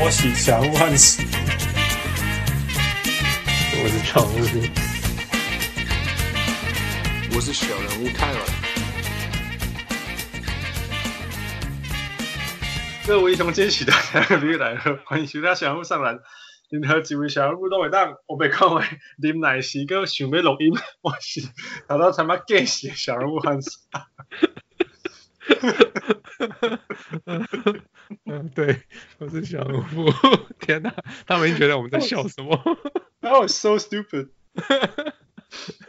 波喜小人物汉斯，我是常务，我是小人物泰尔。各位兄姐喜大家旅来了，欢迎收听小人物上篮。任何几位小人物都会当，我被讲为啉奶时个想要录音，我是头头才妈假死小人物汉斯。嗯，对，我是小人物。天哪，他们觉得我们在笑什么？That was so stupid.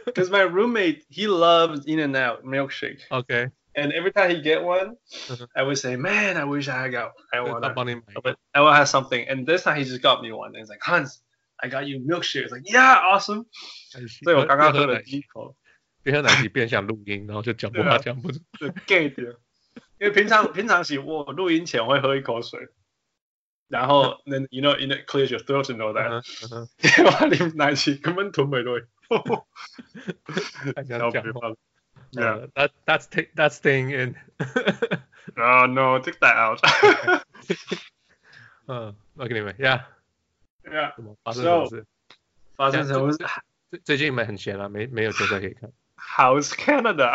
Because my roommate he loves In-N-Out milkshake. Okay. And every time he get one, I would say, "Man, I wish I got I want one. But I want to have something." And this time he just got me one. And he's like, "Hans, I got you milkshake." It's like, "Yeah, awesome." 所以我刚刚喝了一口，边喝奶昔边想录音，然后就讲不话讲不出。gay 的。 因为平常平常时我录音前我会喝一口水，然后 then you know it clears your throat and all that。我啉奶昔根本吞不落。太想讲。Yeah, that that's that's staying in. Oh no, take that out. 嗯，我给你们，Yeah, Yeah. 发生什么事？发生什么事？最最近你们很闲了，没没有球赛可以看。How's Canada?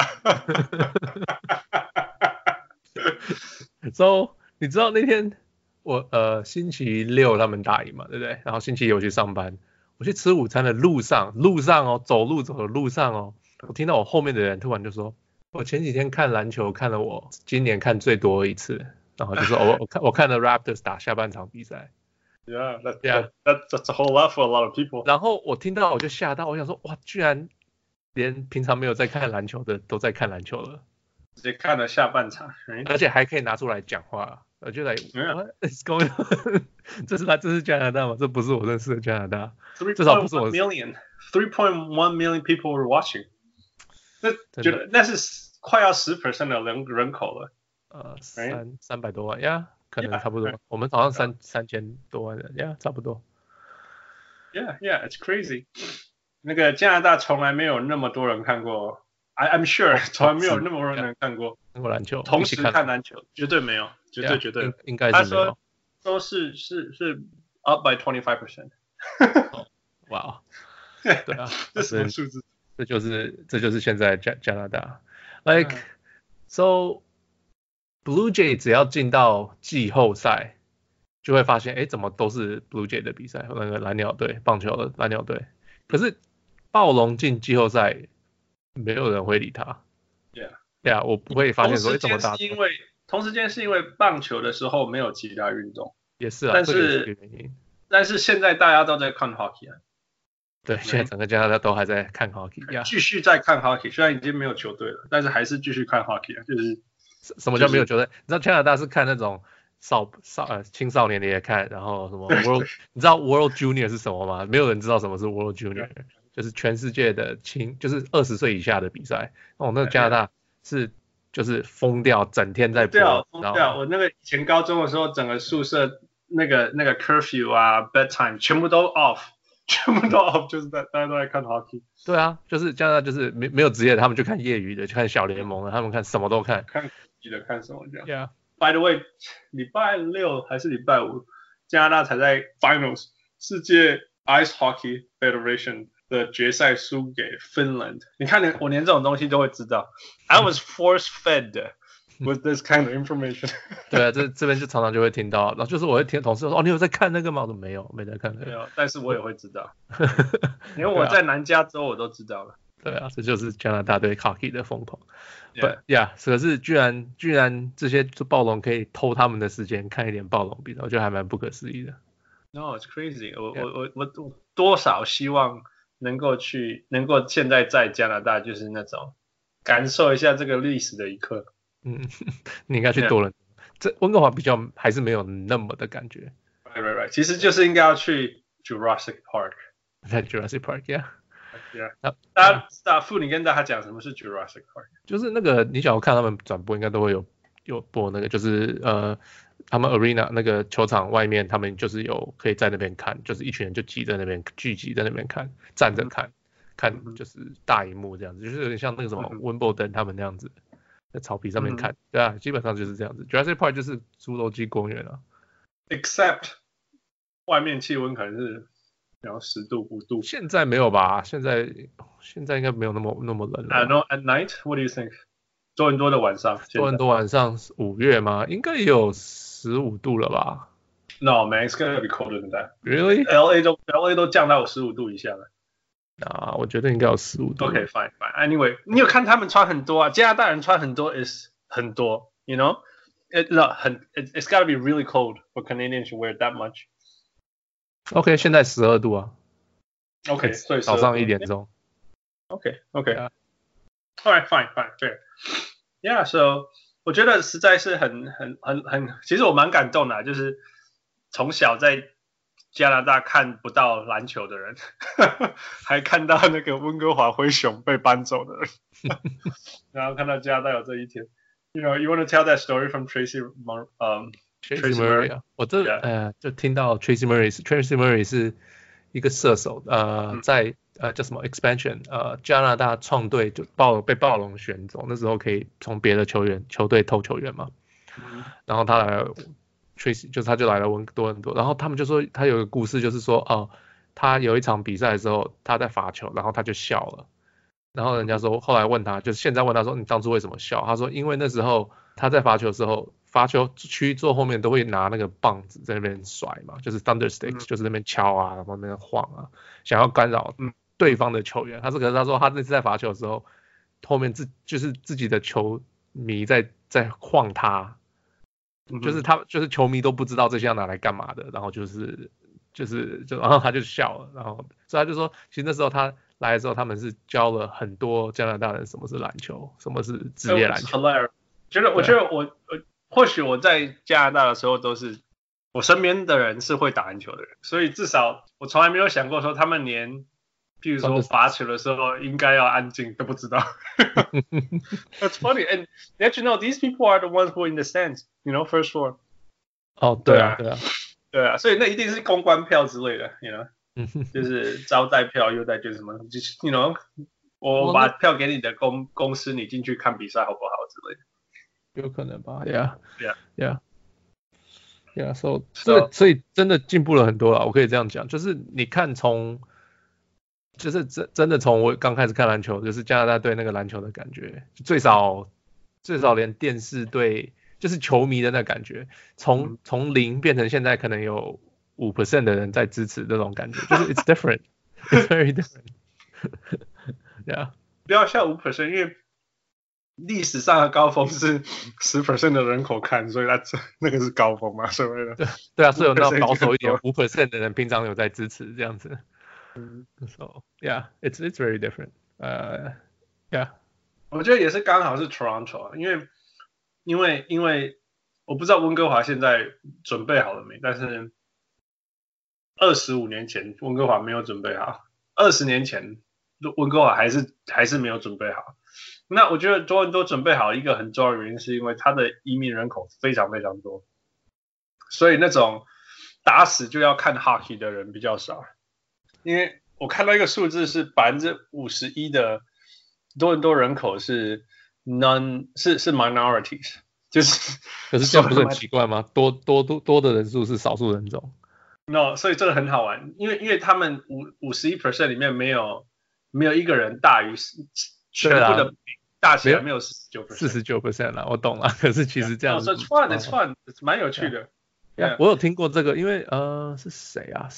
So 你知道那天我呃星期六他们打赢嘛，对不对？然后星期一我去上班，我去吃午餐的路上，路上哦，走路走的路上哦，我听到我后面的人突然就说，我前几天看篮球看了我今年看最多一次，然后就说 我我看我看了 Raptors 打下半场比赛。Yeah, that, yeah, that, that's a whole lot for a lot of people. 然后我听到我就吓到，我想说哇，居然连平常没有在看篮球的都在看篮球了。直接看了下半场，而且还可以拿出来讲话，我就来，What is going on？这是他，这是加拿大吗？这不是我认识的加拿大，至少不是我。Million，three point one million people were watching。那觉得那是快要十 percent 的人人口了。呃，三三百多万呀，可能差不多。我们好像三三千多万人呀，差不多。Yeah, yeah, it's crazy。那个加拿大从来没有那么多人看过。I I'm sure 从来没有那么多人看过看过篮球，同时看篮球，绝对没有，绝对绝对应该是没有。他说都是是是 up by twenty five percent。哇，对啊，这什么数字？这就是这就是现在加加拿大。Like so Blue Jay 只要进到季后赛，就会发现哎，怎么都是 Blue Jay 的比赛，那个蓝鸟队棒球的蓝鸟队。可是暴龙进季后赛。没有人会理他。对啊，对啊，我不会发现说怎么打。因为同时间是因为棒球的时候没有其他运动。也是啊，但是但是现在大家都在看 hockey 啊。对，现在整个加拿大都还在看 hockey，继续在看 hockey，虽然已经没有球队了，但是还是继续看 hockey 啊。就是什么叫没有球队？你知道加拿大是看那种少少呃青少年的也看，然后什么 World，你知道 World Junior 是什么吗？没有人知道什么是 World Junior。就是全世界的青，就是二十岁以下的比赛。哦，那个加拿大是就是疯掉，整天在播。疯掉！我那个以前高中的时候，整个宿舍那个那个 curfew 啊，bedtime 全部都 off，全部都 off，就是在大家都在看 hockey。对啊，就是加拿大就是没没有职业的，他们就看业余的，就看小联盟的，他们看什么都看。看记得看什么这样。Yeah. By the way，礼拜六还是礼拜五，加拿大才在 finals 世界 ice hockey federation。的决赛输给 Finland，你看连我连这种东西都会知道。I was force fed with this kind of information。对啊，这这边就常常就会听到，然后就是我会听同事说，哦，你有在看那个吗？我说没有，没在看那个。没有，但是我也会知道，因为我在南加州我都知道了。对啊，这就是加拿大对 hockey 的疯狂。对呀，可是居然居然这些暴龙可以偷他们的时间看一点暴龙比赛，我觉得还蛮不可思议的。No, it's crazy 我。我我我我多少希望。能够去，能够现在在加拿大，就是那种感受一下这个历史的一刻。嗯，你应该去多伦多，这温哥华比较还是没有那么的感觉。Right, right, right. 其实就是应该要去 Jurassic Park。在 Jurassic Park，yeah。Yeah。大家大富，你跟大家讲什么是 Jurassic Park？就是那个，你想要看他们转播，应该都会有有播那个，就是呃。他们 arena 那个球场外面，他们就是有可以在那边看，就是一群人就挤在那边聚集在那边看，站着看，看就是大荧幕这样子，就是有点像那个什么温布登他们那样子，在草皮上面看，对啊，基本上就是这样子。Jurassic Park 就是侏罗纪公园啊。Except 外面气温可能是然后十度五度。现在没有吧？现在现在应该没有那么那么冷了。I know at night. What do you think? 多伦多的晚上，多伦多晚上五月吗？应该也有十五度了吧？No man, it's gonna be colder than that. Really? LA 都 LA 都降到十五度以下了。啊，我觉得应该有十五度。OK, fine, fine. Anyway，你有看他们穿很多啊？加拿大人穿很多，is 很多，you know? It 很，it it's gotta be really cold for Canadians to wear that much. OK，现在十二度啊。OK，所以早上一点钟。OK, OK. All right, fine, fine, fair. Yeah, so 我觉得实在是很很很很，其实我蛮感动的，就是从小在。加拿大看不到篮球的人，还看到那个温哥华灰熊被搬走的人，然后看到加拿大有这一天。You know, you want to tell that story from Tracy Mur 嗯、um,，Tracy Murray 啊，我这.呃就听到 Tracy Murray，Tracy Murray 是一个射手，呃，嗯、在呃叫什么 expansion，呃加拿大创队就暴被暴龙选走，那时候可以从别的球员球队偷球员嘛，嗯、然后他来。Tracy 就是他就来了温多伦多，然后他们就说他有个故事，就是说哦，他有一场比赛的时候他在罚球，然后他就笑了，然后人家说后来问他，就是现在问他说你当初为什么笑？他说因为那时候他在罚球的时候，罚球区坐后面都会拿那个棒子在那边甩嘛，就是 thunder sticks，就是那边敲啊，然后那边晃啊，想要干扰对方的球员。他是可是他说他那次在罚球的时候，后面自就是自己的球迷在在晃他。就是他，就是球迷都不知道这些要拿来干嘛的，然后就是，就是就，然后他就笑了，然后所以他就说，其实那时候他来的时候，他们是教了很多加拿大人什么是篮球，什么是职业篮球。觉得我觉得我我或许我在加拿大的时候都是我身边的人是会打篮球的人，所以至少我从来没有想过说他们连。譬如说罚球的时候应该要安静，都不知道。That's funny, and let you know these people are the ones who are in the stands, you know, first floor. 哦，对啊，对啊，对啊，所以那一定是公关票之类的，you know，就是招待票、优待券什么，就是 you know，我把票给你的公公司，你进去看比赛好不好之类的。有可能吧，Yeah, Yeah, Yeah, Yeah. So，所以所以真的进步了很多了，我可以这样讲，就是你看从。就是真真的从我刚开始看篮球，就是加拿大队那个篮球的感觉，最少最少连电视对就是球迷的那感觉，从从零变成现在可能有五 percent 的人在支持这种感觉，就是 it's different, it's very different. Yeah，不要笑五 percent，因为历史上的高峰是十 percent 的人口看，所以它那个是高峰嘛，所谓的。对对啊，所以有那保守一点五 percent 的人平常有在支持这样子。嗯 So yeah, it's it's very different. Uh, yeah. 我觉得也是刚好是 Toronto，因为因为因为我不知道温哥华现在准备好了没，但是二十五年前温哥华没有准备好，二十年前温哥华还是还是没有准备好。那我觉得多伦多准备好一个很重要的原因，是因为它的移民人口非常非常多，所以那种打死就要看 hockey 的人比较少。因为我看到一个数字是百分之五十一的多伦多人口是 non 是是 minorities，就是可是这样不是很奇怪吗？多多多多的人数是少数人种。No，所以这个很好玩，因为因为他们五五十一 percent 里面没有没有一个人大于全部的大起来没有四十九四十九 percent 了，我懂了。可是其实这样子，是 fun，it's fun，蛮有趣的。Yeah, 我有听过这个，因为呃是谁啊？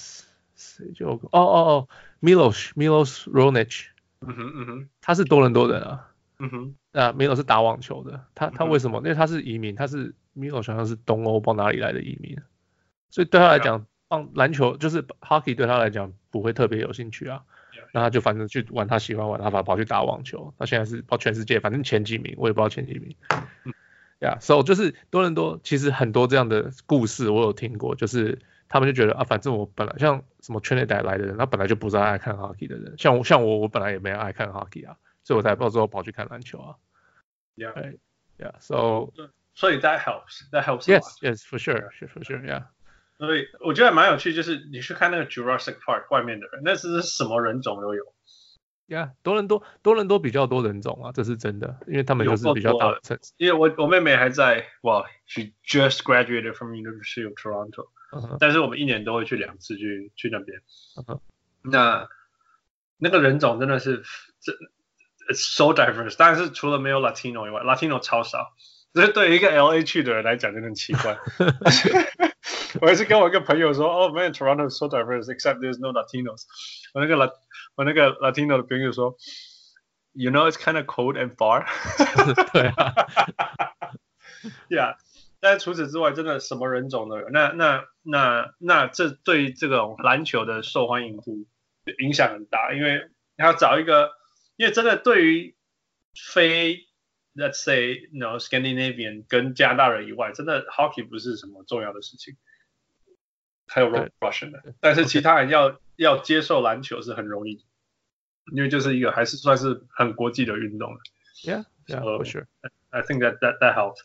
谁就哦哦哦，Milos Milos Raonic，嗯哼嗯哼，他是多伦多人啊，嗯哼，啊 Milos 是打网球的，他他为什么？因为他是移民，他是 Milos 好像是东欧不知道哪里来的移民，所以对他来讲，棒篮球就是 hockey 对他来讲不会特别有兴趣啊，那他就反正去玩他喜欢玩，他跑跑去打网球，他现在是跑全世界，反正前几名我也不知道前几名，呀，so 就是多伦多其实很多这样的故事我有听过，就是。他们就觉得啊，反正我本来像什么 Trinidad 来的人，他本来就不是爱看 hockey 的人，像我像我，我本来也没爱看 hockey 啊，所以我才到时候跑去看篮球啊。Yeah, yeah. So, 所以 that helps, that helps. Yes, yes, for sure, for sure, yeah. 所以我觉得蛮有趣，就是你去看那个 Jurassic Park 外面的人，那是什么人种都有。呀，多伦多多伦多比较多人种啊，这是真的，因为他们就是比较大的城市。因为我我妹妹还在，哇，she just graduated from University of Toronto，、uh huh. 但是我们一年都会去两次去去那边。Uh huh. 那那个人种真的是这 so diverse，但是除了没有 Latino 以外，Latino 超少，这对于一个 LA 去的人来讲就很奇怪。我也是跟我一个朋友说，哦、oh,，man，Toronto is so diverse，except there's no Latinos。我那个 Lat 我那个 Latino 的朋友说，You know it's kind of cold and far。对啊。 Yeah，但是除此之外，真的什么人种都有。那那那那这对于这种篮球的受欢迎度影响很大，因为要找一个，因为真的对于非 Let's say no Scandinavian 跟加拿大人以外，真的 Hockey 不是什么重要的事情。 还有 Russian 的，但是其他人要.要接受篮球是很容易，因为就是一个还是算是很国际的运动 Yeah, yeah, for sure. I think that that that helps.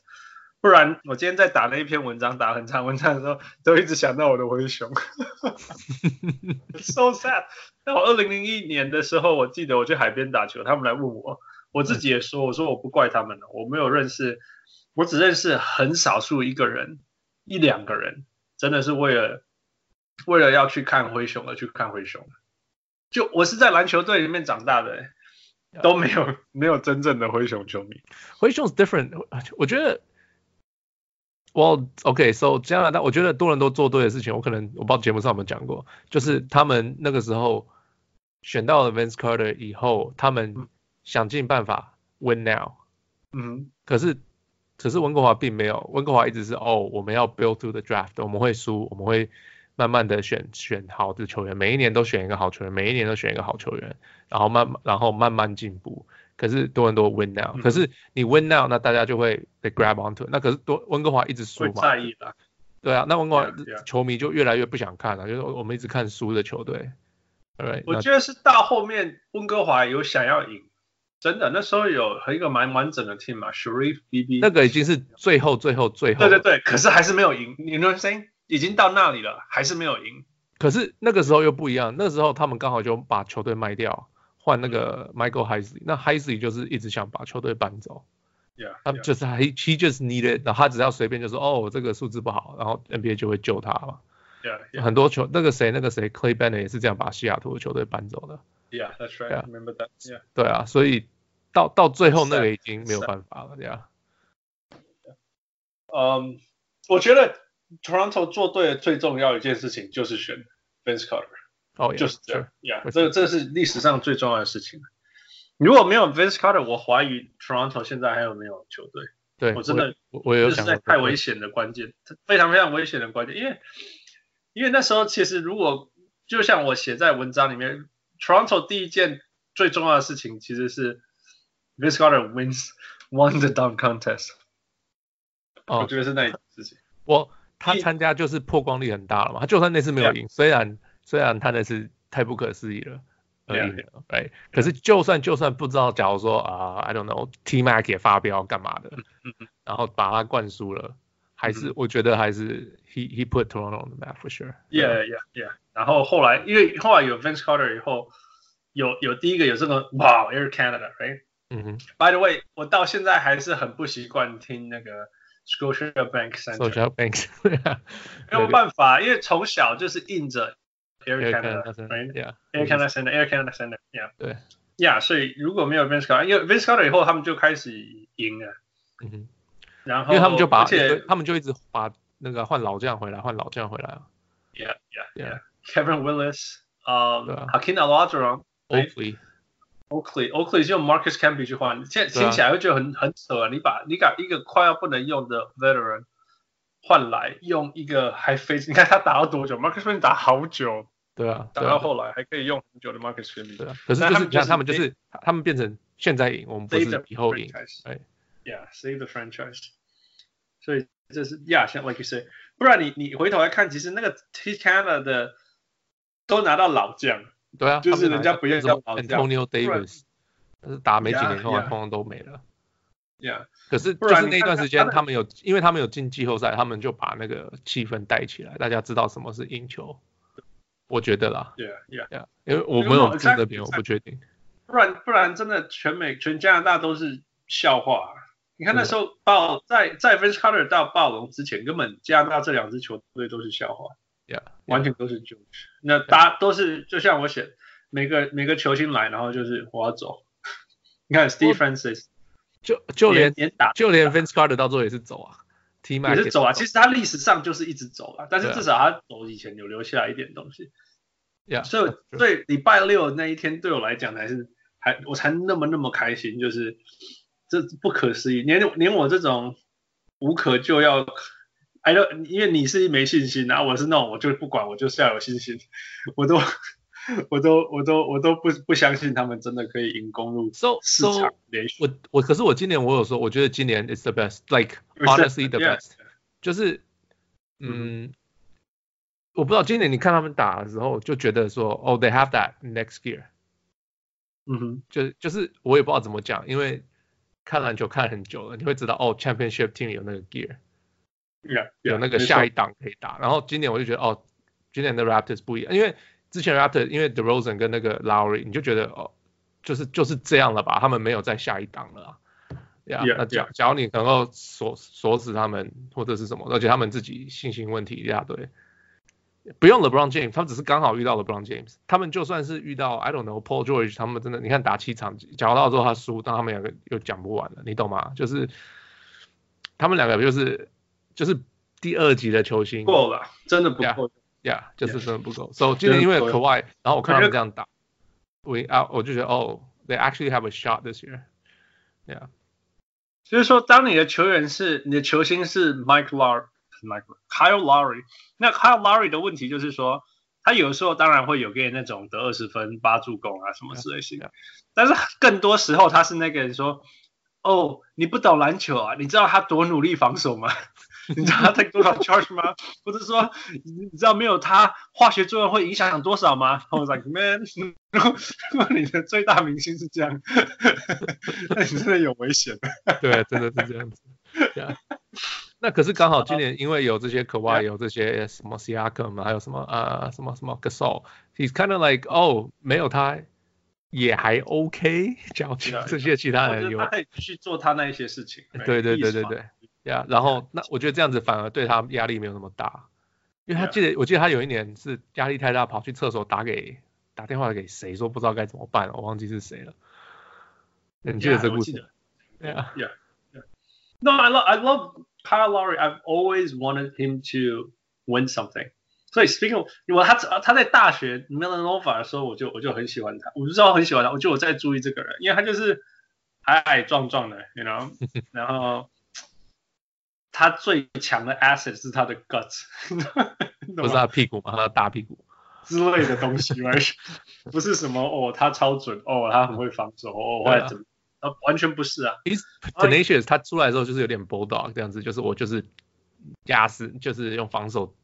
不然我今天在打那一篇文章，打很长文章的时候，都一直想到我的灰熊。so sad. 那我二零零一年的时候，我记得我去海边打球，他们来问我，我自己也说，我说我不怪他们了，我没有认识，我只认识很少数一个人，一两个人，真的是为了。为了要去看灰熊而去看灰熊，就我是在篮球队里面长大的，都没有没有真正的灰熊球迷。灰熊是 different，我觉得，Well OK，so、加拿大，我觉得多人都做对的事情，我可能我不知道节目上有没有讲过，就是他们那个时候选到了 Vince Carter 以后，他们想尽办法 win now，嗯，可是可是温哥华并没有，温哥华一直是哦，我们要 build to the draft，我们会输，我们会。慢慢的选选好的球员，每一年都选一个好球员，每一年都选一个好球员，然后慢然后慢慢进步。可是多伦多 win now，、嗯、可是你 win now，那大家就会被 grab onto。那可是多温哥华一直输嘛？在意的。对啊，那温哥华球迷就越来越不想看了，就是我们一直看输的球队。对，我觉得是到后面温哥华有想要赢，真的那时候有一个蛮完整的 team 嘛，Sharif BB，那个已经是最后最后最后。对对对，可是还是没有赢。You know what I'm saying？已经到那里了，还是没有赢。可是那个时候又不一样，那时候他们刚好就把球队卖掉，换那个 Michael Heisley。那 Heisley 就是一直想把球队搬走。Yeah，他就是 he he just needed，然后他只要随便就说哦，这个数字不好，然后 NBA 就会救他嘛。Yeah, yeah. 很多球那个谁那个谁 Clay Bennett 也是这样把西雅图的球队搬走的。Yeah, that's right. Yeah. Remember that? Yeah. 对啊，所以到到最后那个已经没有办法了，这样。嗯，我觉得。Toronto 做对的最重要的一件事情就是选 Vince Carter，哦，oh, yeah, 就是这样，Yeah，这这是历史上最重要的事情。如果没有 Vince Carter，我怀疑 Toronto 现在还有没有球队？对，我真的，我我有想太危险的关键，非常非常危险的关键，因为因为那时候其实如果就像我写在文章里面，Toronto 第一件最重要的事情其实是 Vince Carter wins won the dunk contest，哦，我觉得是那一件事情，我。他参加就是破光率很大了嘛，他就算那次没有赢，虽然虽然他那次太不可思议了而赢了，哎，可是就算就算不知道，假如说啊，I don't know，T Mac 也发飙干嘛的，然后把他灌输了，还是我觉得还是 he he put Toronto on the map for sure。Yeah yeah yeah。然后后来因为后来有 Vince Carter 以后，有有第一个有这个哇 Air Canada，right？嗯哼。By the way，我到现在还是很不习惯听那个。Scotiabank Center，Scotiabank，没有办法，因为从小就是印着 Air Canada，Air Canada Center，Air Canada Center，Yeah，对，Yeah，所以如果没有 Vince Carter，因为 Vince Carter 以后他们就开始赢了，嗯哼，然后因为他们就把，而且他们就一直把那个换老将回来，换老将回来啊，Yeah，Yeah，Yeah，Kevin Willis，呃，Hakeem Olajuwon，Oakley。 Oakley，Oakley 就用 Marcus Camby 去换，现在听起来会觉得很很扯啊！你把你把一个快要不能用的 Veteran 换来，用一个还非，你看他打了多久？Marcus Camby 打好久，对啊，打到后来还可以用很久的 Marcus Camby。对啊，可是就是你看他们就是他们变成现在赢，我们不是以后赢。哎，Yeah，save the franchise。所以这是 Yeah，像 like you say，不然你你回头来看，其实那个 T Canada 的都拿到老将。对啊，就是人家不愿意叫 Antonio Davis，但是打没几年后来通通都没了。Yeah，可是就是那段时间他们有，因为他们有进季后赛，他们就把那个气氛带起来，大家知道什么是赢球。我觉得啦。Yeah，Yeah，Yeah，因为我没有住那边，我不确定。不然不然真的全美全加拿大都是笑话、啊。你看那时候暴在在 Vince Carter 到暴龙之前，根本加拿大这两支球队都是笑话，Yeah，完全都是 joke。那大家都是就像我写，每个每个球星来，然后就是我要走。你看 Steve Francis，就就连连打就连 Vince Carter 到最后也是走啊。也是走啊，其实他历史上就是一直走啊，但是至少他走以前有留下来一点东西。Yeah, 所以对礼拜六那一天对我来讲还是还我才那么那么开心，就是这不可思议，连连我这种无可救药，哎，因为你是没信心然后，我是那种我就不管，我就是要有信心，我都我都我都我都不不相信他们真的可以赢公鹿四场连续。So, so, 我我可是我今年我有说，我觉得今年 is the best，like honestly the best，就是嗯。我不知道今年你看他们打的时候，就觉得说，哦，they have that next gear。嗯哼，就就是我也不知道怎么讲，因为看篮球看很久了，你会知道哦，championship team 有那个 gear，、yeah, yeah, 有那个下一档可以打。然后今年我就觉得，哦，今年的 Raptors 不一样，因为之前 Raptors 因为 DeRozan 跟那个 Lowry，你就觉得哦，就是就是这样了吧，他们没有再下一档了。Yeah, yeah, 那假假如你能够锁锁死他们或者是什么，而且他们自己信心问题一大堆。不用 LeBron James，他们只是刚好遇到 LeBron James。他们就算是遇到 I don't know Paul George，他们真的，你看打七场，讲到之后他输，但他们两个又讲不完了，你懂吗？就是他们两个就是就是第二级的球星，够了，真的不够，呀，就是真的不够。所以今天因为 Kawhi，然后我看他们这样打，we out，我就觉得哦，they actually have a shot this year，yeah。就是说，当你的球员是你的球星是 Mike Lar。Kyle Lowry，那 Kyle Lowry 的问题就是说，他有时候当然会有给那种得二十分、八助攻啊什么之类型的，但是更多时候他是那个人说，哦，你不懂篮球啊？你知道他多努力防守吗？你知道他在多少 charge 吗？或者说，你知道没有他化学作用会影响多少吗 was like man，如果 你的最大明星是这样，那 你真的有危险。对，真的是这样子。Yeah. 那可是刚好今年因为有这些 Kawhi，有这些什么 Siakam，还有什么呃什么什么 Gasol，he's kind of like 哦，没有他也还 OK，讲这些其他人有他可以去做他那一些事情。对对对对对，呀，然后那我觉得这样子反而对他压力没有那么大，因为他记得我记得他有一年是压力太大，跑去厕所打给打电话给谁说不知道该怎么办，我忘记是谁了。你记得这故事？对啊，No I love I love Kyle Lowry, I've always wanted him to win something. 所以 speaking of，因为他他在大学 Villanova 的时候，我就我就很喜欢他，我就知道很喜欢他，我就我在注意这个人，因为他就是矮矮壮壮的，you know，然后他最强的 asset 是他的 guts，不是他屁股吗？他的大屁股之类的东西，right？不是什么哦，他超准，哦，他很会防守，哦，或者怎么。完全不是啊，He's tenacious，他出来的时候就是有点 bulldog 这样子，就是我就是压死，就是用防守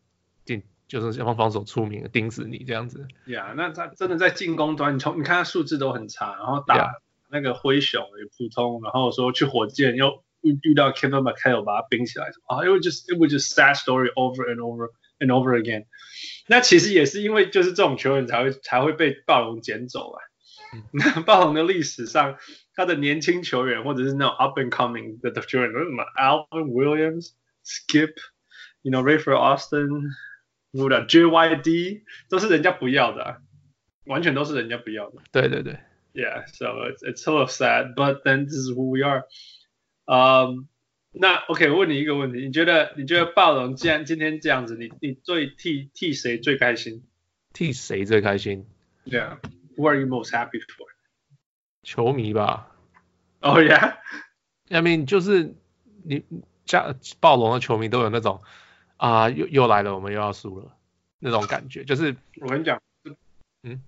定，就是用防守出名，盯死你这样子。呀，yeah, 那他真的在进攻端，你从你看他数字都很差，然后打那个灰熊也普通，然后说去火箭又遇遇到 Kevin McHale 把他冰起来，啊，因为就是 it was just sad story over and over and over again。那其实也是因为就是这种球员才会才会被暴龙捡走啊。那暴龙的历史上。他的年轻球员或者是那种 up and coming 的球员，什么 Alvin Williams、Skip，you know Rafer Alston，或者 JYD，都是人家不要的，啊，完全都是人家不要的。对对对，Yeah，so it's it's so sad，but then this is who we are。 嗯，那 OK，我问你一个问题，你觉得你觉得暴龙既然今天这样子，你你最替替谁最开心？替谁最开心？Yeah，who are you most happy for？球迷吧。哦、oh, yeah，I mean 就是你像暴龙的球迷都有那种啊，又又来了，我们又要输了那种感觉。就是我跟你讲，嗯，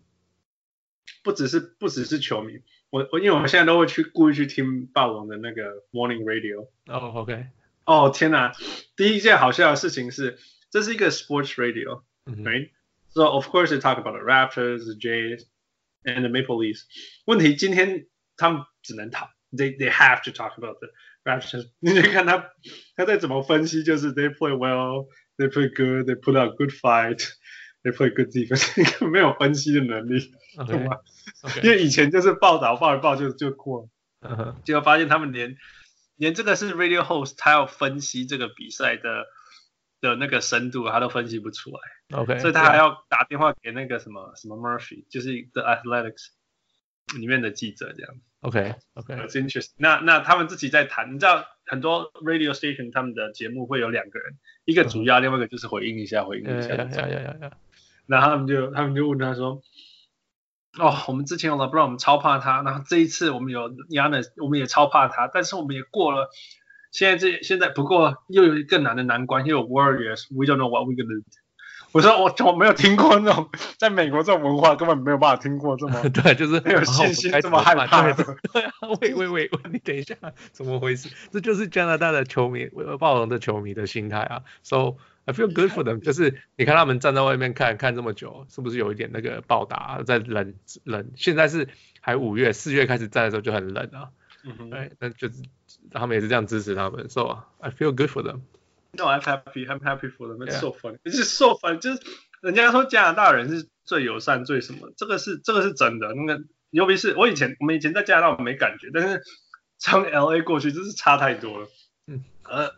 不只是不只是球迷，我我因为我现在都会去故意去听暴龙的那个 Morning Radio。哦，OK。哦天哪，第一件好笑的事情是，这是一个 Sports Radio，right？So of course they talk about the Raptors, the Jays, and the Maple Leafs。问题今天他们只能讨。They they have to talk about the Raptors。你看他他在怎么分析，就是 they play well, they play good, they put out good fight。 They play good defense，根本没有分析的能力，懂 OK 吗？OK，因为以前就是报道报一报就就过了，结果发现他们连连这个是 radio host，他要分析这个比赛的的那个深度，他都分析不出来，OK，所以他还要打电话给那个什么什么 Murphy，就是 The Athletics 里面的记者这样。OK OK，It's interesting。那那他们自己在谈，你知道很多 radio station 他们的节目会有两个人，一个主要，另外一个就是回应一下，回应一下。然后他们就他们就问他说：“哦，我们之前有 LeBron，我们超怕他，然后这一次我们有 Giannis，我们也超怕他，但是我们也过了。现在这现在不过又有更难的难关，又有 Warriors，We don't know what we gonna do。”我说我我没有听过那种在美国这种文化，根本没有办法听过这么 对，就是没有信心这么害怕的。对啊，喂喂喂，你等一下，怎么回事？这就是加拿大的球迷，暴龙的球迷的心态啊。So I feel good for them，就是你看他们站在外面看看这么久，是不是有一点那个报答在冷冷？现在是还五月，四月开始站的时候就很冷啊。嗯哼，对，那就是他们也是这样支持他们。So I feel good for them。No, I'm happy. I'm happy for them. It's so funny. It's just so fun. 就是人家说加拿大人是最友善、最什么，这个是这个是真的。那个尤其是我以前我们以前在加拿大我没感觉，但是从 LA 过去真是差太多了。嗯，呃，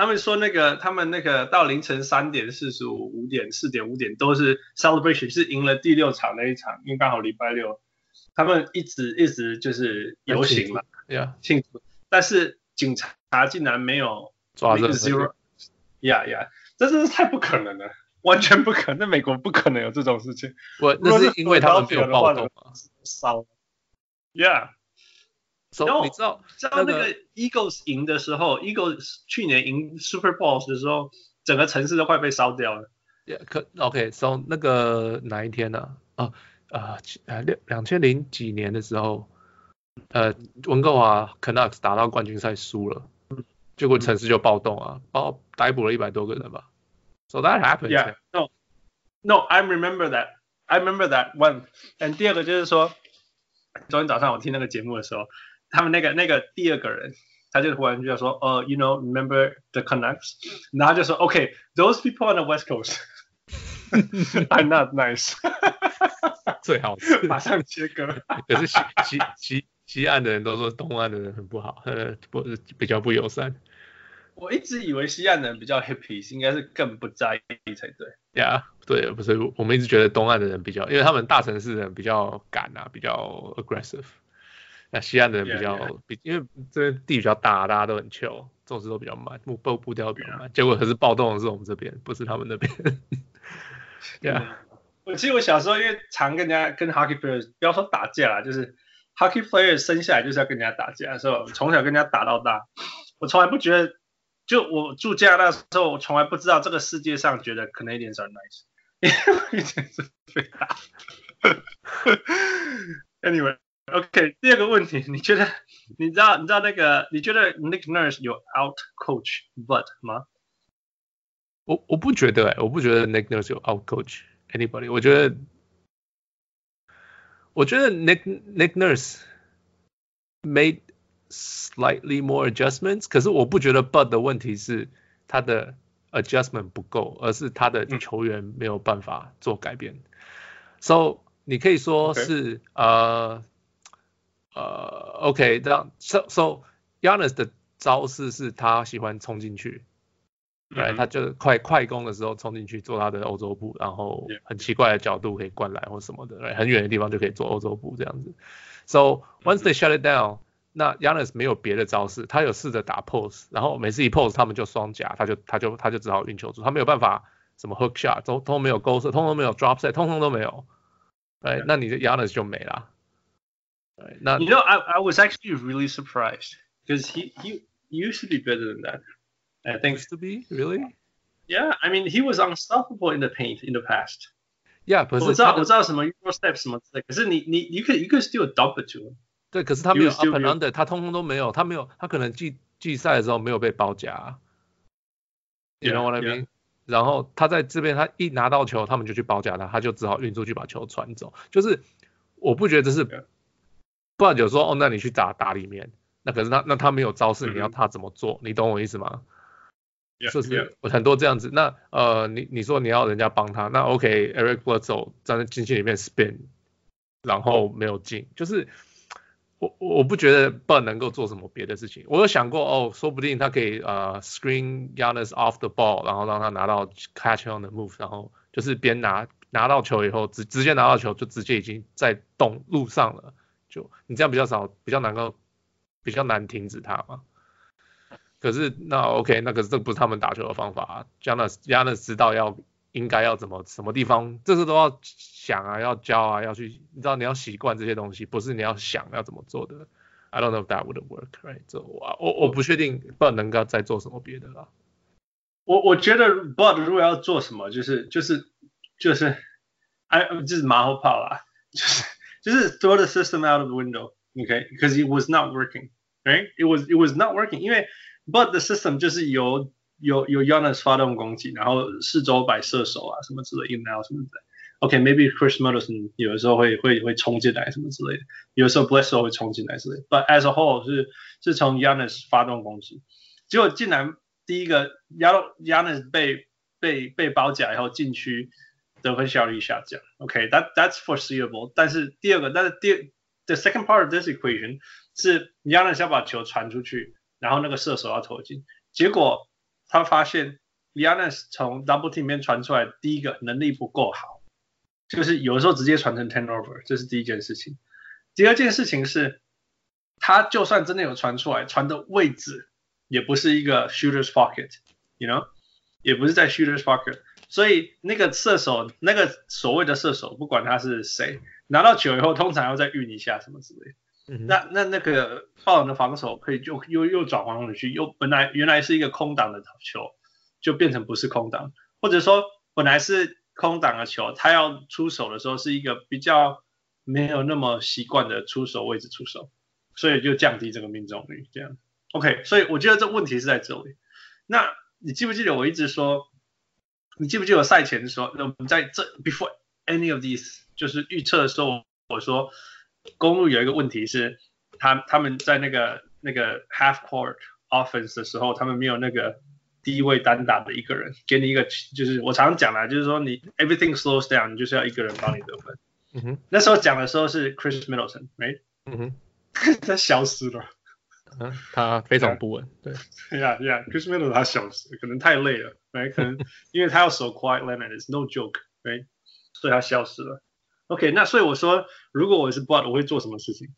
他们说那个他们那个到凌晨三点四十五、五点、四点、五点都是 celebration，是赢了第六场那一场，因为刚好礼拜六，他们一直一直就是游行嘛，呀，庆祝，但是警察竟然没有抓着 zero。呀呀，这真是太不可能了，完全不可能，美国不可能有这种事情。我那是因为他们没有暴动啊。烧。Yeah。So, 然后你知道知道那个 Eagles 赢的时候，Eagles 去年赢 Super Bowl 的时候，整个城市都快被烧掉了。Yeah, 可 OK，So 那个哪一天呢？啊啊呃两两千零几年的时候，呃温哥华 Canucks 打到冠军赛输了。结果城市就暴动啊，包逮捕了一百多个人吧。So that happened. Yeah, no, no, I remember that. I remember that one. And 第二个就是说，昨天早上我听那个节目的时候，他们那个那个第二个人，他就忽然就要说，呃、uh,，you know, remember the Canucks？然后就说，OK, those people on the West Coast are not nice 最好是马上切割。可是西西西西岸的人都说东岸的人很不好，呃，不比较不友善。我一直以为西岸的人比较 hippies，应该是更不在意才对。呀、yeah,，对，不是，我们一直觉得东岸的人比较，因为他们大城市的人比较敢啊，比较 aggressive。那西岸的人比较.比，因为这边地比较大，大家都很 chill，做事都比较慢，步步步调比较慢。结果可是暴动的是我们这边，不是他们那边。呀、yeah. 我记得我小时候因为常跟人家跟 hockey players，不要说打架啦，就是 hockey players 生下来就是要跟人家打架，所以我从小跟人家打到大，我从来不觉得。就我住加拿大的时候，我从来不知道这个世界上觉得 Canadians are nice，因为以前是被打。Anyway，OK，、okay, 第二个问题，你觉得你知道你知道那个你觉得 Nick Nurse 有 out coach Bud 吗？我我不觉得哎、欸，我不觉得 Nick Nurse 有 out coach anybody，我觉得我觉得 Nick Nick Nurse made Slightly more adjustments，可是我不觉得 Bud 的问题是他的 adjustment 不够，而是他的球员没有办法做改变。嗯、So 你可以说是.呃呃 OK 这样，So So Giannis 的招式是他喜欢冲进去，对、嗯，他就快快攻的时候冲进去做他的欧洲步，然后很奇怪的角度可以灌篮或什么的，对，很远的地方就可以做欧洲步这样子。So once they shut it down。那 Giannis 没有别的招式，他有试着打 pose，然后每次一 pose 他们就双夹，他就他就他就只好运球出，他没有办法什么 hook shot，通通没有勾射，通通没有 drop set，通通都没有，哎、right?，那你的 Giannis 就没了。Right? 那 You know, I I was actually really surprised because he he used to be better than that. I think used to be really. Yeah, I mean he was unstoppable in the paint in the past. Yeah，不是我知道我知道什么 Euro step 什么之类，可是你你 you could you could still dump it to him. 对，可是他没有 up and under，他通通都没有，他没有，他可能季季赛的时候没有被包夹，you know what I mean？Yeah, yeah. 然后他在这边，他一拿到球，他们就去包夹他，他就只好运出去把球传走。就是我不觉得这是，yeah. 不然有说哦，那你去打打里面，那可是他那他没有招式，你要他怎么做？Mm -hmm. 你懂我意思吗？就是.很多这样子。那呃，你你说你要人家帮他，那 OK，Eric、okay, Bledsoe 站在禁区里面 spin，然后没有进，就是我我不觉得 bun 能够做什么别的事情。我有想过哦，说不定他可以呃 screen Giannis off the ball，然后让他拿到 catch on the move，然后就是边拿拿到球以后直直接拿到球就直接已经在动路上了，就你这样比较少比较难够比较难停止他嘛。可是那 OK，那可是这不是他们打球的方法啊。Giannis Giannis 知道要应该要怎么什么地方，这些都要想啊，要教啊，要去，你知道你要习惯这些东西，不是你要想要怎么做的。I don't know if that would work，right？这我我我不确定 Bud 能够再做什么别的了。我我觉得，But 如果要做什么，就是就是就是哎，就是马后炮啦，就是 就是 throw the system out of the window，OK？Because it was not working，right？It was it was not working，因为 But the system 就是由由由 Giannis 发动攻击，然后四周摆射手啊什么之类的，in and out 什么之类的。OK，maybe、okay, Chris Middleton 有的时候会会会冲进来什么之类的，有的时候 Bledsoe 会冲进来之类的。But as a whole 是是从 Giannis 发动攻击，结果竟然第一个 Giannis 被被被包夹以后禁区 得分效率下降。OK，that、okay, that's foreseeable。但是第二个，但是第二 the second part of this equation 是 Giannis 要把球传出去。然后那个射手要投进，结果他发现 Giannis 从 double team 里面传出来，第一个能力不够好，就是有的时候直接传成 turnover，这是第一件事情。第二件事情是，他就算真的有传出来，传的位置也不是一个 shooter's pocket，you know，也不是在 shooter's pocket， 所以那个射手，那个所谓的射手，不管他是谁，拿到球以后，通常要再运一下什么之类的。那那那个爆冷的防守可以就又又转换回去，又本来原来是一个空档的球，就变成不是空档，或者说本来是空档的球，他要出手的时候是一个比较没有那么习惯的出手位置出手，所以就降低这个命中率。这样，OK，所以我觉得这问题是在这里。那你记不记得我一直说，你记不记得我赛前的时候，我们在这 before any of these 就是预测的时候，我说。公路有一个问题是，他他们在那个那个 half court offense 的时候，他们没有那个低位单打的一个人，给你一个就是我常常讲啦，就是说你 everything slows down，你就是要一个人帮你得分。嗯哼，那时候讲的时候是 Chris Middleton，right？嗯哼，他消失了。嗯，他非常不稳。对，呀呀，Chris Middleton 他消失，可能太累了，right？可能因为他要守 Quiet Leonard，is no joke，right？所以他消失了。OK，那所以我说，如果我是 Bud，我会做什么事情？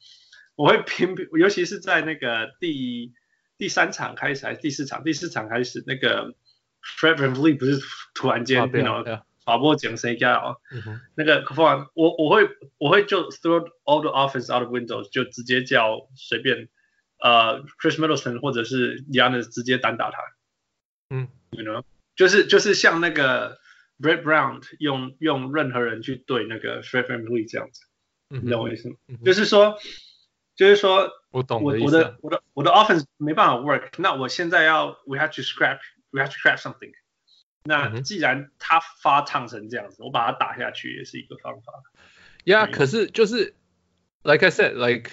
我会拼，尤其是在那个第第三场开始还是第四场？第四场开始，那个 Fred VanVleet 不是突然间，你知道吗？跑步捡谁家哦？那个我我会我会就 throw all the office out of windows，就直接叫随便呃 Chris Middleton 或者是 Giannis 直接单打他。嗯，you know，就是就是像那个。Brett Brown 用用任何人去对那个 Fred VanVleet 这样子，你懂我意思吗？就是说，就是说，我懂我我的我的我的 offense 没办法 work，那我现在要 we have to scrap，we have to scrap something。那既然他发烫成这样子，我把它打下去也是一个方法。Yeah，可是就是 like I said，like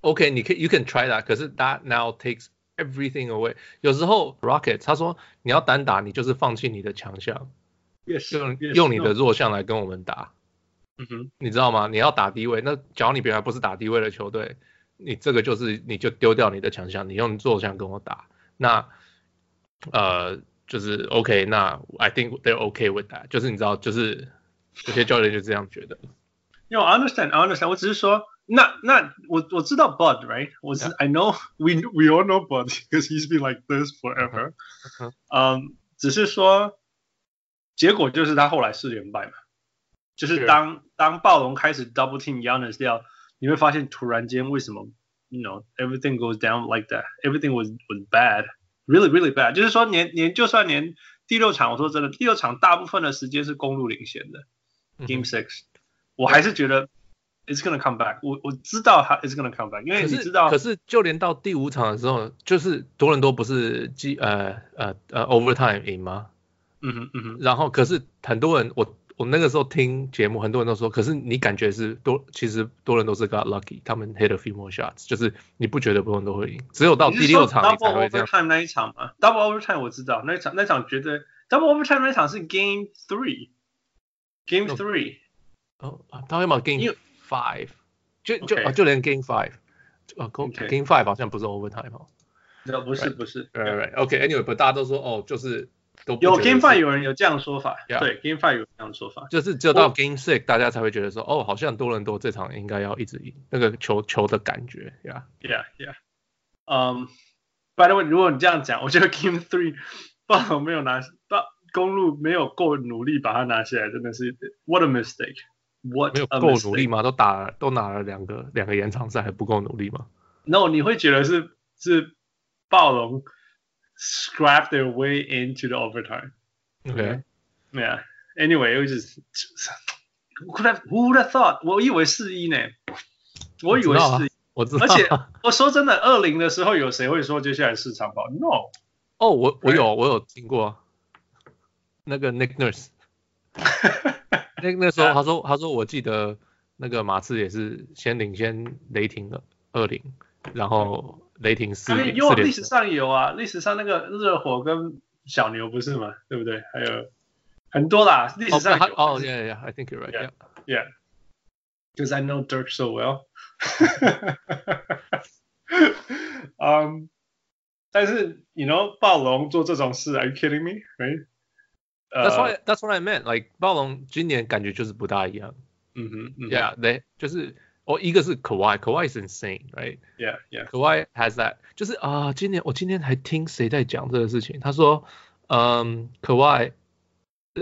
OK，你可以 you can try that，可是 that now takes Everything away。有时候 Rocket 他说你要单打，你就是放弃你的强项，yes, 用用你的弱项来跟我们打。嗯哼，你知道吗？你要打低位，那假如你本来不是打低位的球队，你这个就是你就丢掉你的强项，你用弱项跟我打。那呃就是 OK，那 I think they're OK with that。就是你知道，就是有些教练就这样觉得。因为 I understand, I understand。我只是说。那那我我知道 Bud right，我是 Yeah. I know we we all know Bud because he's been like this forever。嗯，只是说结果就是他后来四连败嘛，就是当 Sure. 当暴龙开始 double team Giannis 掉，你会发现突然间为什么，you know everything goes down like that，everything was was bad，really really bad。就是说连连就算连第六场，我说真的，第六场大部分的时间是公鹿领先的、mm hmm. Game Six，我还是觉得。 It's gonna come back 我。我我知道他 it's gonna come back，因为你知道。可是，就连到第五场的时候，就是多伦多不是几呃呃呃 overtime 赢吗？嗯哼嗯哼。然后可是很多人，我我那个时候听节目，很多人都说，可是你感觉是多，其实多伦多是 got lucky，他们 hit a few more shots，就是你不觉得多人都会赢，只有到第六场你才会这样。Double overtime 那一场嘛，Double overtime 我知道，那一场那场觉得 Double overtime 那一场是 Game Three，Game Three，哦，他会吗？Game Five，就就啊，就连 Game Five，啊，Game Five 好像不是 overtime 哦。那。不是不是，right，right，OK，Anyway，不大家都说哦，就是都。有 Game Five 有人有这样说法，yeah. 对 Game Five 有这样说法，就是只有到 Game Six 大家才会觉得说，哦，好像多伦多这场应该要一直赢，那个球球的感觉，Yeah，Yeah，Yeah，嗯，By the way，如果你这样讲，我觉得 Game Three 暴龙没有拿，暴公路没有够努力把它拿下来，真的是 What a 没有够努力吗？都打都拿了两个两个延长赛还不够努力吗？No，你会觉得是是暴龙。scrap their way into the overtime. Okay. Yeah. Anyway, it was just who could have who would have thought？我以为四一呢，我以为四一，我知道。而且我说真的，二零的时候有谁会说接下来是长跑？No。哦，我我有我有听过，那个 Nick Nurse。那那时候他说他说我记得那个马刺也是先领先雷霆的二零，然后。雷霆四点，因为历史上有啊，历史上那个热火跟小牛不是吗？对不对？还有很多啦，历史上有。哦，yeah, yeah, I think you're right. Yeah, yeah. Because I know Dirk so well. 嗯，但是，you know，暴龙做这种事，Are you kidding me? Right? That's what That's what I meant. Like 暴龙今年感觉就是不大一样。嗯哼，Yeah，对，就是。哦，一个是 Kawhi，Kawhi is insane，right？Yeah，Yeah。Kawhi has that，就是啊，今年我今天还听谁在讲这个事情？他说，嗯，Kawhi，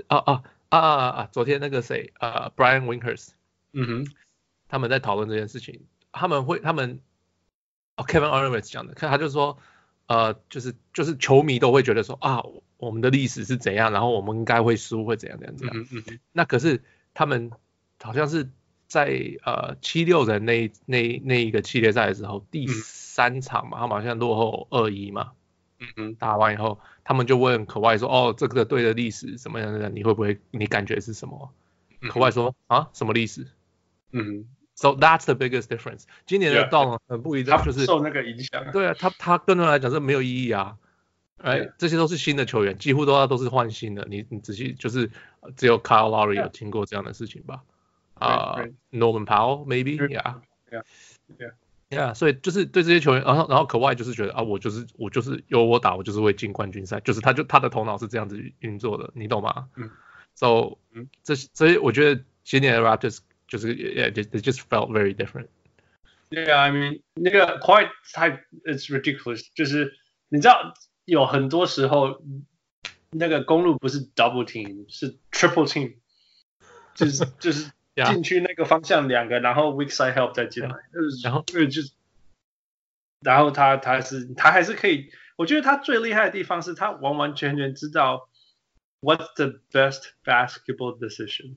啊啊啊啊啊！昨天那个谁，呃，Brian Windhorst，嗯哼，他们在讨论这件事情，他们会，他们，哦，Kevin Arnovitz 讲的，看他就说，呃，就是就是球迷都会觉得说啊， 我们的历史是怎样，然后我们应该会输，会怎样怎样怎样。嗯嗯。那可是他们好像是。在呃七六人那那那一个系列赛的时候，第三场嘛，嗯、他们好像落后二一嘛，嗯嗯，打完以后，他们就问可外说，哦，这个队的历史怎么样的？你会不会？你感觉是什么？嗯、可外说啊，什么历史？嗯，So that's the biggest difference。今年的暴龙很不一样，就是受那个影响。对啊，他他跟他来讲是没有意义啊，哎、这些都是新的球员，几乎都要都是换新的。你你仔细就是只有 Kyle Lowry 有听过这样的事情吧？啊、uh, Norman Powell maybe yeah yeah yeah 所以就是对这些球员，然后然后可外就是觉得啊，我就是我就是有我打，我就是会进冠军赛，就是他就他的头脑是这样子运作的，你懂吗？嗯，so 嗯，这所以我觉得今年的 Raptors 就是 yeah they just felt very different yeah I mean 那个 quite type it's ridiculous 就是你知道有很多时候那个公路不是 double team 是 triple team 就是 就是。进去那个方向两个，然后 weak side help 再进来，然后就，然后他他是他还是可以，我觉得他最厉害的地方是他完完全全知道 what's the best basketball decision，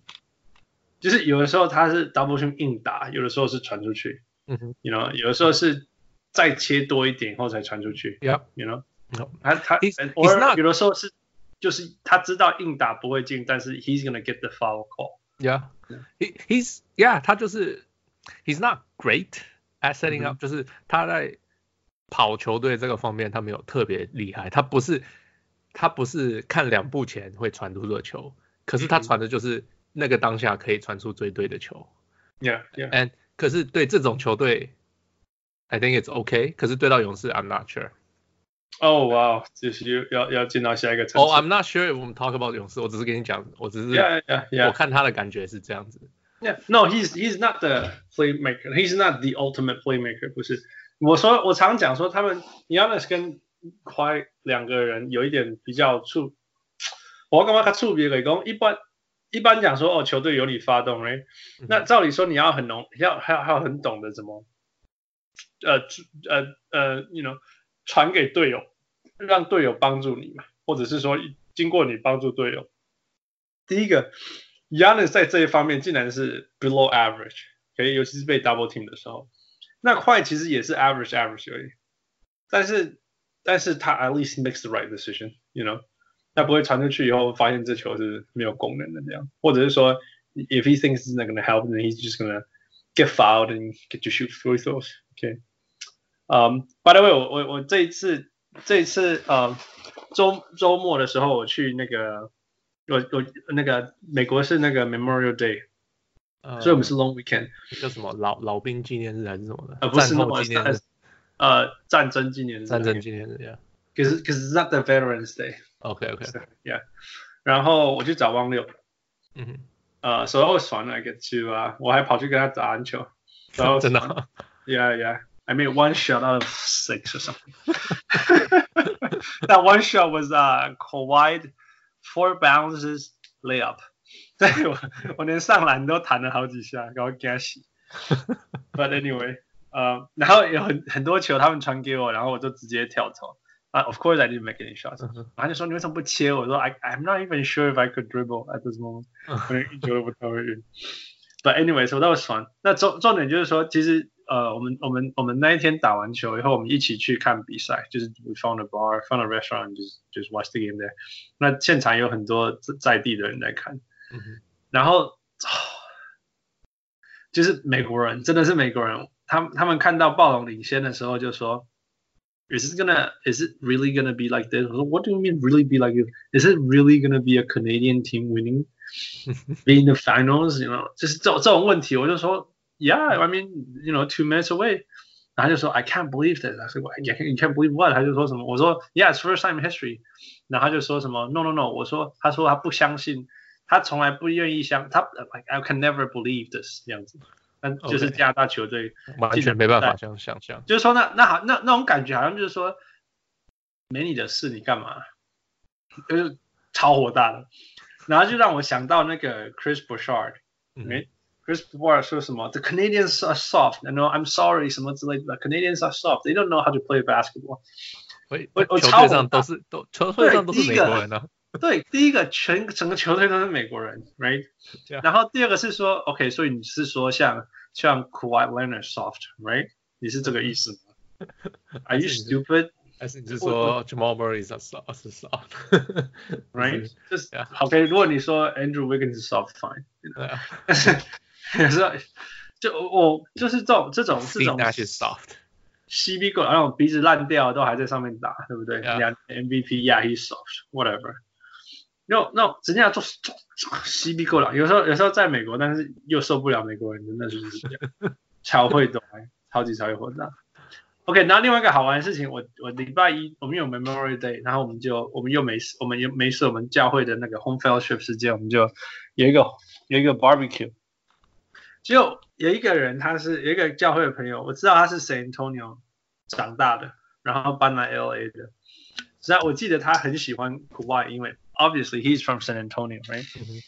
就是有的时候他是 double team 硬打，有的时候是传出去，嗯哼，you know，有的时候是再切多一点后才传出去，yeah，you know，他他，或者有的时候是就是他知道硬打不会进，但是 he's gonna get the foul call，yeah。He he's yeah，他就是 he's not great at setting up，、嗯、就是他在跑球队这个方面他没有特别厉害，他不是他不是看两步前会传出的球，可是他传的就是那个当下可以传出最对的球。Yeah yeah。And 可是对这种球队，I think it's okay，可是对到勇士，I'm not sure。哦，哇，就是要要进到下一个层次。哦、oh,，I'm not sure if we talk about 勇士，我只是跟你讲，我只是，yeah, yeah, yeah. 我看他的感觉是这样子。Yeah，no，he's he's not the playmaker，he's not the ultimate playmaker，不是。我说我常讲说他们，Giannis 跟 Kawhi 两个人有一点比较触，我干嘛他触别给攻？一般一般讲说哦，球队由你发动嗯、那照理说你要很浓，要还要还要很懂得怎么，呃呃呃，you know。传给队友，让队友帮助你嘛，或者是说经过你帮助队友。第一个，Giannis 在这一方面竟然是 below average，OK，尤其是被 double team 的时候。那快其实也是 average average 而已，但是但是他 at least makes the right decision，you know。 他不会传出去以后发现这球是没有功能的这样，或者是说，if he thinks it's not gonna help, then he's just gonna get fouled and get to shoot free throws. Okay. Um, by the way，我我我这一次 这一次呃周周末的时候我去那个我我那个美国是那个 Memorial Day，、呃、所以我们是 Long Weekend。叫什么老老兵纪念日还是什么的？呃不是那战后纪念日。呃战争纪念日。战争纪念日呀。可是可是 not the Veterans Day。OK OK。Yeah。然后我去找汪六。嗯哼。呃，所以我爽那个去啊，我还跑去跟他打篮球。然后 真的、哦。Yeah yeah。I made one shot out of six or something. That one shot was uh Kawhi four bounces layup. 对我我连上篮都弹了好几下，然后给他洗。But anyway，呃，然后有很很多球他们传给我，然后我就直接跳投。啊、uh,，Of course I didn't make any shots、uh。-huh. 然后就说你为什么不切？我说 I I'm not even sure if I could dribble at this moment。可能一球都不投而已。But anyway，说到爽，那重重点就是说，其实。 呃，我们我们我们那一天打完球以后，我们一起去看比赛，就是 we found a bar, found a restaurant, just just watch the game there。那现场有很多在地的人在看，嗯、哼然后就是美国人，真的是美国人，他们他们看到暴龙领先的时候就说，Is it gonna, is it really gonna be like this？我说 What do you mean really be like this? Is it really gonna be a Canadian team winning, be in the finals？You know，就是这种这种问题，我就说。 Yeah, I mean, you know, two minutes away. 然后他就说，I can't believe this. I said, you can't, you can't believe what? 他就说什么？我说，Yeah, it's first time in history. 然后他就说什么？No, no, no. 我说，他说他不相信，他从来不愿意相，他 like I can never believe this 这样子。那就是加拿大球队 Okay. 完全没办法想想象。就是说那那好那那种感觉好像就是说，没你的事，你干嘛？就是超火大的。然后就让我想到那个 Chris Bouchard，没、嗯。 Chris Paul 说什么？The Canadians are soft. I know I'm sorry 什么之类的。Canadians are soft. They don't know how to play basketball. 我我球队上都是都球队上都是美国人啊。对，第一个全整个球队都是美国人，right？然后第二个是说，OK，所以你是说像像 Kawhi Leonard soft，right？你是这个意思吗？Are you stupid？还是你是说 Jamal Murray is soft？right？就是 OK。如果你说 Andrew Wiggins 是 soft，fine。 也是，就我就是这种这种这种那些 soft，CB 狗，然后鼻子烂掉都还在上面打，对不对？两 MVP，Yeah，he's soft，whatever。No no，直接要做做 CB 狗了。有时候有时候在美国，但是又受不了美国人，真的是这样，超会懂，超级超级火大。OK，然后另外一个好玩的事情，我我礼拜一我们有 Memorial Day，然后我们就我们又没事，我们又没事，我们教会的那个 Home Fellowship 时间，我们就有一个有一个 Barbecue。就有一个人，他是有一个教会的朋友，我知道他是 San Antonio 长大的，然后搬来 LA 的。实际上我记得他很喜欢 Kawhi，因为 obviously he's from San Antonio，right？、嗯、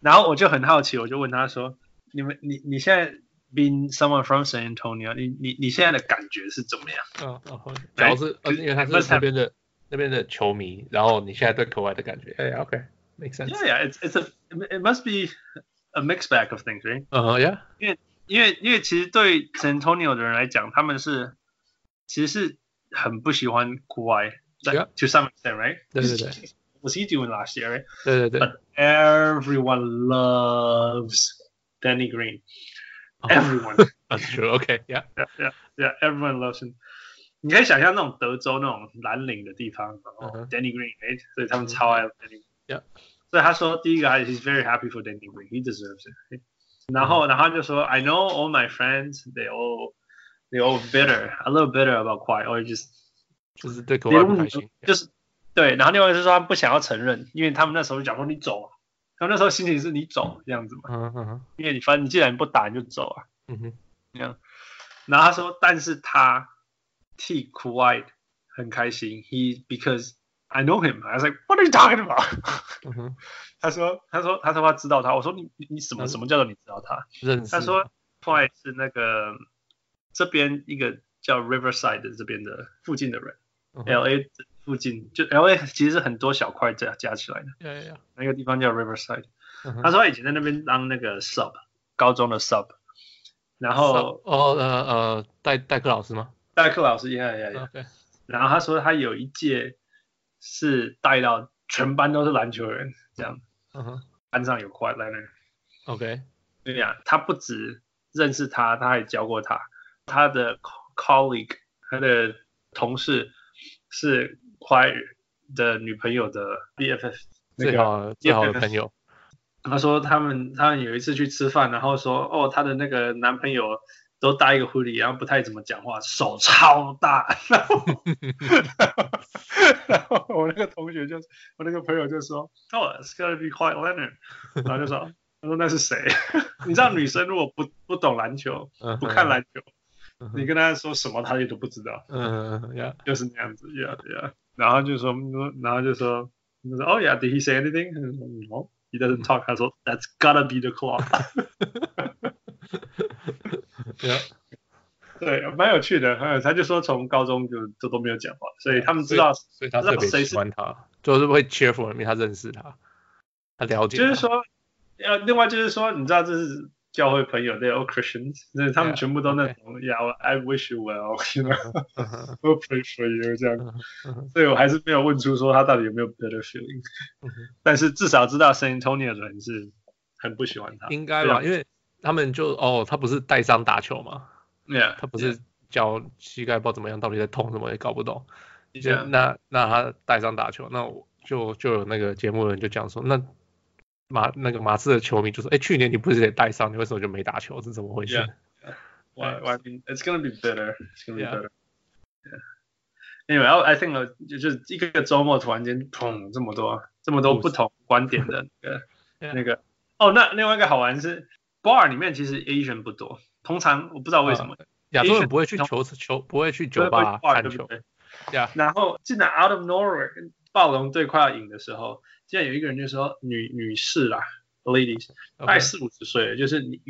然后我就很好奇，我就问他说：“你们，你你现在 being someone from San Antonio，你你你现在的感觉是怎么样？”嗯嗯，主要是因为他是那边的那边的球迷，然后你现在对 Kawhi 的感觉？哎、hey，OK，makes sense。Yeah，yeah，it's it's a it must be。A mixed bag of things, right? 嗯哼，Yeah. 因为因为因为其实对 San Antonio 的人来讲，他们是其实是很不喜欢 Kawhi Yeah. To some extent, right? 对对对。Was he doing last year, right? 对对对。But everyone loves Danny Green. Everyone. That's true. Okay. Yeah. Yeah. Yeah. Yeah. Everyone loves him. 你可以想象那种德州那种蓝领的地方，然后 Danny Green，哎，所以他们超爱 Danny。Yeah. 所以他说第一个 he's very happy for Danny Green, he deserves it。然后然后他就说 I know all my friends they all they all bitter, a little bitter about Kawhi, or just 就是对 Kawhi 不开心，就是对。然后另外就是说他不想要承认，因为他们那时候讲说你走啊，他们那时候心情是你走这样子嘛。嗯嗯嗯。因为你反正你既然不打你就走啊。嗯哼。这样。然后他说，但是他替 Kawhi 很开心，he because I know him. I was like, what are you talking about? 他说，他说，他说他知道他。我说你你什么什么叫做你知道他？他说，Kawhi 是那个这边一个叫 Riverside 的这边的附近的人。LA 附近就 LA 其实是很多小块加加起来的。那个地方叫 Riverside。他说他以前在那边当那个 sub，高中的 sub。然后哦呃呃代代课老师吗？代课老师，yeah yeah yeah。然后他说他有一届。是带到全班都是篮球人，这样，嗯哼。班上有 Kawhi Leonard。，OK，对呀，他不止认识他，他还教过他，他的 colleague，他的同事是 Kawhi 的女朋友的 BFF，最好最好的朋友。他说他们他们有一次去吃饭，然后说哦，他的那个男朋友都戴一个 hoodie，然后不太怎么讲话，手超大。然后，然后我那个同学就我那个朋友就说，Oh,，it's gotta be Kawhi Leonard，然后就说他说那是谁？你知道女生如果不不懂篮球，不看篮球，你跟她说什么她也都不知道。嗯嗯，就是那样子，yeah yeah。然后就说然后就说就说，Oh，yeah，did he say anything？哦。He doesn't talk. 他说，That's gotta be the clock. 对，蛮有趣的。他就说从高中就就都没有讲话，所以他们知道，所以他特别喜欢他，就是会 cheer for him，因为他认识他，他了解。就是说，呃，另外就是说，你知道这是。教会朋友，they're all Christians，那他们全部都那种，Yeah，I wish you well，you know，we'll pray for you 这样，所以我还是没有问出说他到底有没有 better feeling，但是至少知道 San Antonio 的人是很不喜欢他，应该吧，因为他们就哦，他不是带伤打球吗，Yeah，他不是脚膝盖不知道怎么样，到底在痛什么也搞不懂，那那他带伤打球，那我就就有那个节目的人就讲说那。马那个马刺的球迷就说：“哎，去年你不是也带伤，你为什么就没打球？是怎么回事？” Why? Why? It's gonna be better. It's gonna be better. Anyway, I think 就是一个周末突然间砰这么多这么多不同观点的那个 那个哦，那另外一个好玩是 bar 里面其实 Asian 不多，通常我不知道为什么亚洲人不会去球球不会去酒吧看球，对呀。然后进来 out of nowhere 暴龙队快要赢的时候。竟然有一个人就说女女士啦，ladies，大概四五十岁，就是你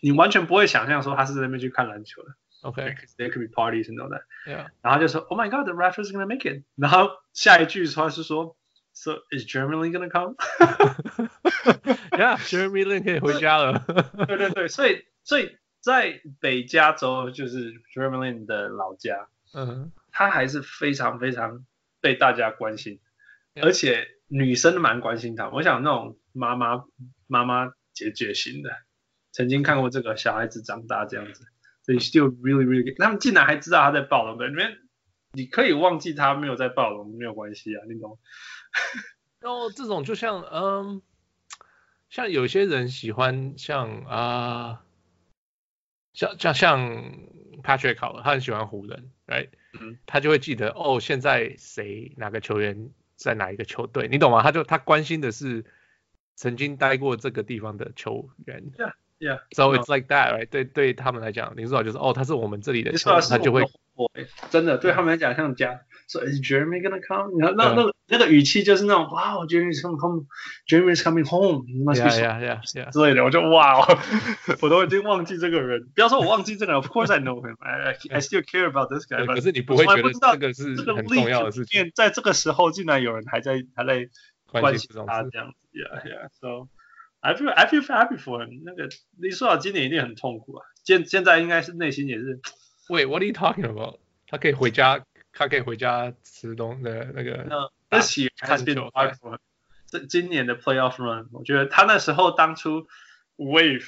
你完全不会想象说他是在那边去看篮球的。OK，there could be parties and all that. Yeah.。然后就说，Oh my God，the Raptors gonna make it。然后下一句话是说，So is Germany gonna come？Yeah，Jeremy Lin 可以回家了。对对对，所以所以在北加州就是 Jeremy Lin 的老家，嗯，他还是非常非常被大家关心，而且。女生都蛮关心他，我想那种妈妈妈妈姐姐型的，曾经看过这个小孩子长大这样子，所以 still really really，他们竟然还知道他在暴龙队里面，你可以忘记他没有在暴龙没有关系啊，那种。然 后这种就像嗯，像有些人喜欢像啊，像像像 Patrick 好了，他很喜欢湖人，right？嗯，他就会记得哦，现在谁哪个球员。在哪一个球队？你懂吗？他就他关心的是曾经待过这个地方的球员。Yeah, yeah. So it's like that, right? 对对他们来讲，林书豪就是哦，他是我们这里的球员，他就会。真的对他们来讲像家。So is Jeremy gonna come？然后那那个那个语气就是那种哇，Jeremy is coming home，Jeremy is coming home。Yeah, yeah, yeah. 之类的，我就哇，我都已经忘记这个人。不要说我忘记这个人，Of course I know him. I I still care about this guy. 可是你不会觉得这个是很重要的事情。在这个时候，竟然有人还在还在关心他这样子。Yeah, yeah. So I feel I feel happy for him. 那个你说到今年一定很痛苦啊。现现在应该是内心也是。Wait, what are you talking about? 他可以回家，他可以回家吃东的那个。那而且看球。这今年的 Playoff Run，我觉得他那时候当初 Wave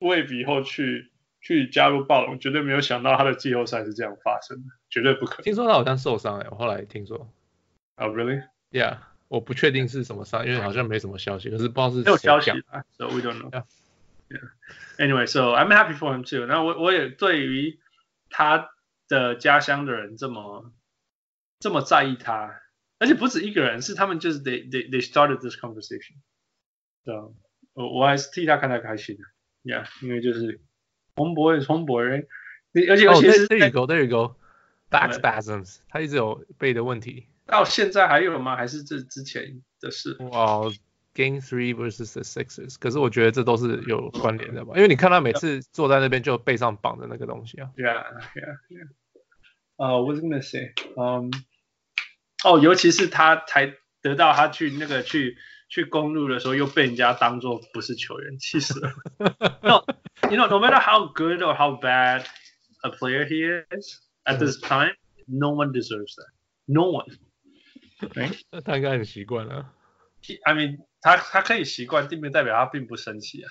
Wave 以后去去加入暴龙，绝对没有想到他的季后赛是这样发生的，绝对不可能。听说他好像受伤哎，我后来听说。Oh really? Yeah，我不确定是什么伤，因为好像没什么消息，可是不知道是没有消息啊，So we don't know. Yeah. Anyway, so I'm happy for him too. 那我我也对于他的家乡的人这么这么在意他，而且不止一个人，是他们就是 they they they started this conversation。对啊，我我还是替他看他开心的，Yeah，因为就是 homeboy homeboy，而且尤其是 There you go, there you go, back spasms，他一直有背的问题，到现在还有吗？还是这之前的事？哇。Game three versus the Sixers，可是我觉得这都是有关联的吧，因为你看他每次坐在那边就背上绑的那个东西啊。Yeah, yeah, yeah. 呃，我是 gonna say，嗯，哦，尤其是他才得到他去那个去去公路的时候，又被人家当做不是球员，气死了。 No, you know, no matter how good or how bad a player he is at this time, no one deserves that. No one. 那他应该很习惯了。 I mean， 他他可以习惯，并不代表他并不生气啊。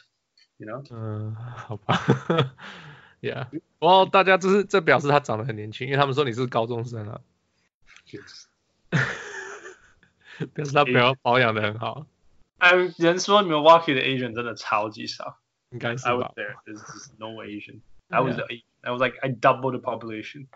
You know？嗯，好吧。Yeah，哦，大家这是这表示他长得很年轻，因为他们说你是高中生啊。表示他表保养的很好。哎，人说 Milwaukee 的 Asian 真的超级少，应该是吧。I was there, there's just no Asian. I was I was like I doubled the population.